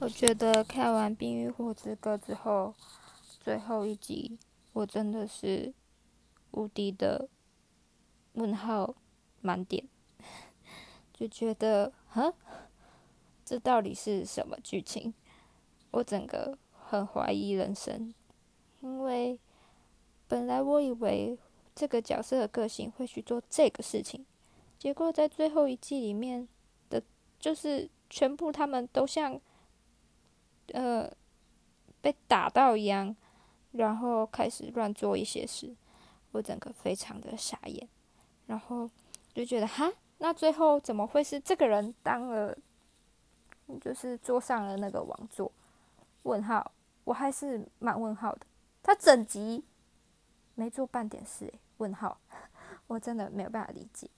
我觉得看完《冰与火之歌》之后，最后一集我真的是无敌的问号满点，就觉得，哈，这到底是什么剧情？我整个很怀疑人生，因为本来我以为这个角色的个性会去做这个事情，结果在最后一季里面的，就是全部他们都像。呃，被打到一样，然后开始乱做一些事，我整个非常的傻眼，然后就觉得哈，那最后怎么会是这个人当了，就是坐上了那个王座？问号，我还是蛮问号的。他整集没做半点事，问号，我真的没有办法理解。